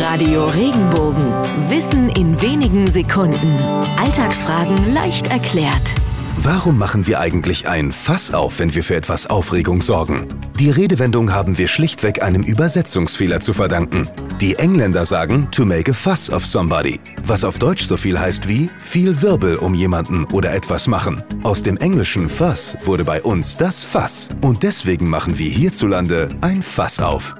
Radio Regenbogen. Wissen in wenigen Sekunden. Alltagsfragen leicht erklärt. Warum machen wir eigentlich ein Fass auf, wenn wir für etwas Aufregung sorgen? Die Redewendung haben wir schlichtweg einem Übersetzungsfehler zu verdanken. Die Engländer sagen to make a fuss of somebody, was auf Deutsch so viel heißt wie viel Wirbel um jemanden oder etwas machen. Aus dem englischen Fass wurde bei uns das Fass und deswegen machen wir hierzulande ein Fass auf.